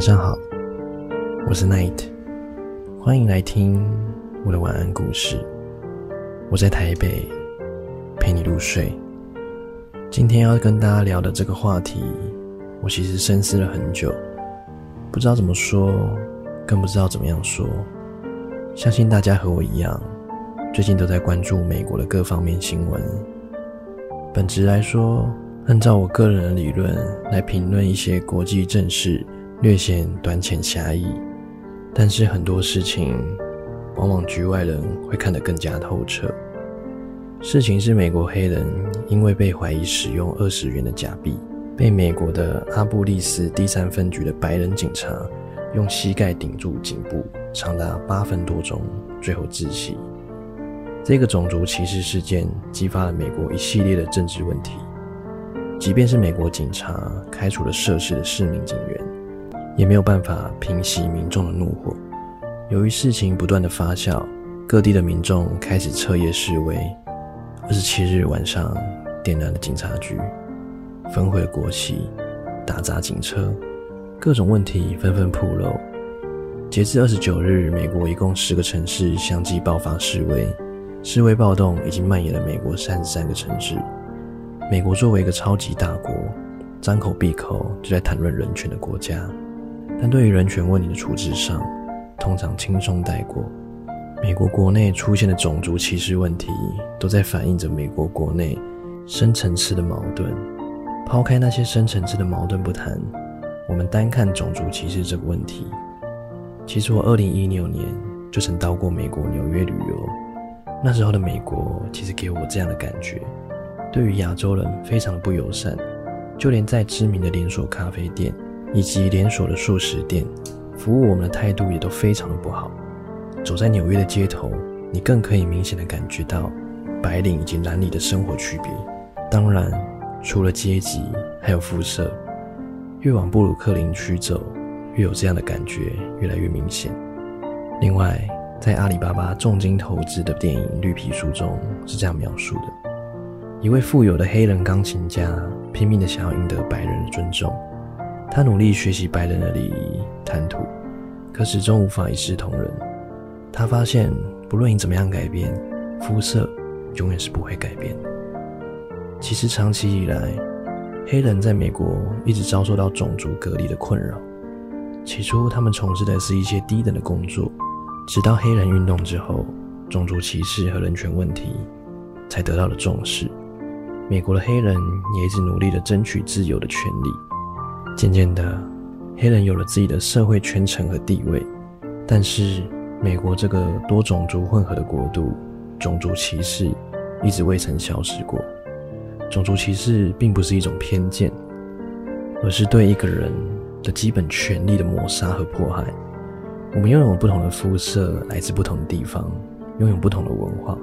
晚上好，我是 Night，欢迎来听我的晚安故事。我在台北陪你入睡。今天要跟大家聊的这个话题，我其实深思了很久，不知道怎么说，更不知道怎么样说。相信大家和我一样，最近都在关注美国的各方面新闻。本质来说，按照我个人的理论来评论一些国际政事，略显短浅狭义。但是很多事情，往往局外人会看得更加透彻。事情是美国黑人因为被怀疑使用二十元的假币，被美国的阿布利斯第三分局的白人警察用膝盖顶住颈部，长达八分多钟，最后窒息。这个种族歧视事件激发了美国一系列的政治问题。即便是美国警察开除了涉事的市民警员，也没有办法平息民众的怒火。由于事情不断的发酵，各地的民众开始彻夜示威。二十七日晚上，点燃了警察局，焚毁国旗，打砸警车，各种问题纷纷暴露。截至二十九日，美国一共十个城市相继爆发示威。示威暴动已经蔓延了美国三十三个城市。美国作为一个超级大国，张口闭口就在谈论人权的国家，但对于人权问题的处置上，通常轻松带过。美国国内出现的种族歧视问题，都在反映着美国国内深层次的矛盾。抛开那些深层次的矛盾不谈，我们单看种族歧视这个问题。其实我二零一六年就曾到过美国纽约旅游。那时候的美国其实给我这样的感觉，对于亚洲人非常的不友善，就连在知名的连锁咖啡店以及连锁的素食店，服务我们的态度也都非常的不好。走在纽约的街头，你更可以明显的感觉到白领以及蓝领的生活区别。当然，除了阶级，还有肤色。越往布鲁克林区走，越有这样的感觉，越来越明显。另外，在阿里巴巴重金投资的电影《绿皮书》中是这样描述的：一位富有的黑人钢琴家拼命的想要赢得白人的尊重，他努力学习白人的礼仪谈吐，可始终无法一视同仁。他发现，不论你怎么样改变，肤色永远是不会改变。其实长期以来，黑人在美国一直遭受到种族隔离的困扰。起初，他们从事的是一些低等的工作。直到黑人运动之后，种族歧视和人权问题才得到了重视。美国的黑人也一直努力的争取自由的权利。渐渐的，黑人有了自己的社会圈层和地位。但是，美国这个多种族混合的国度，种族歧视一直未曾消失过。种族歧视并不是一种偏见，而是对一个人的基本权利的抹杀和迫害。我们拥有不同的肤色，来自不同的地方，拥有不同的文化，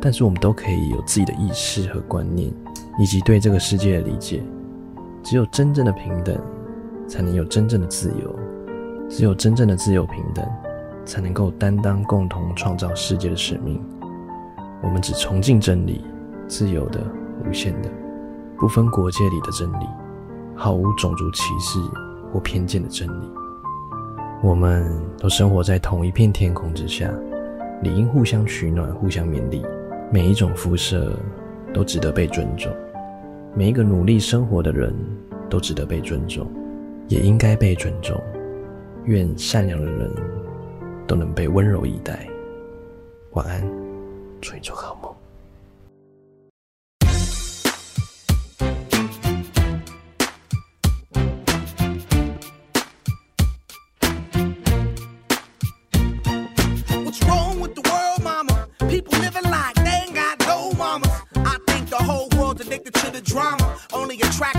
但是我们都可以有自己的意识和观念，以及对这个世界的理解。只有真正的平等，才能有真正的自由；只有真正的自由平等，才能够担当共同创造世界的使命。我们只崇敬真理，自由的、无限的、不分国界里的真理，毫无种族歧视或偏见的真理。我们都生活在同一片天空之下，理应互相取暖、互相勉励。每一种肤色都值得被尊重，每一个努力生活的人都值得被尊重，也应该被尊重。愿善良的人都能被温柔以待。晚安，祝你做好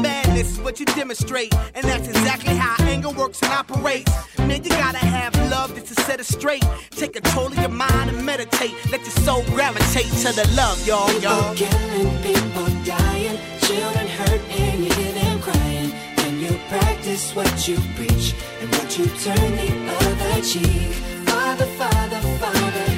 madness is what you demonstrate. And that's exactly how anger works and operates. Man, you gotta have love just to set it straight. Take control of your mind and meditate. Let your soul gravitate to the love, y'all, y'all. People killing, people dying, children hurt, and you hear them crying. When you practice what you preach and what you turn the other cheek. Father, Father, Father,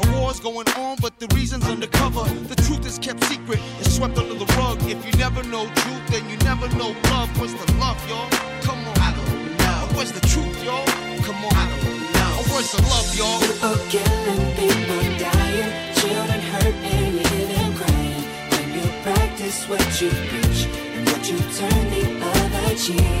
War's going on, but the reason's undercover. The truth is kept secret, it's swept under the rug. If you never know truth, then you never know love. What's the love, y'all? Come on. I don't know. Where's the truth, y'all? Come on. I don't know. Oh, where's the love, y'all? People killing, people dying, children hurt, and you hear them crying. When you practice what you preach and what you turn the other cheek.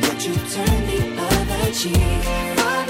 but you turn the other cheek.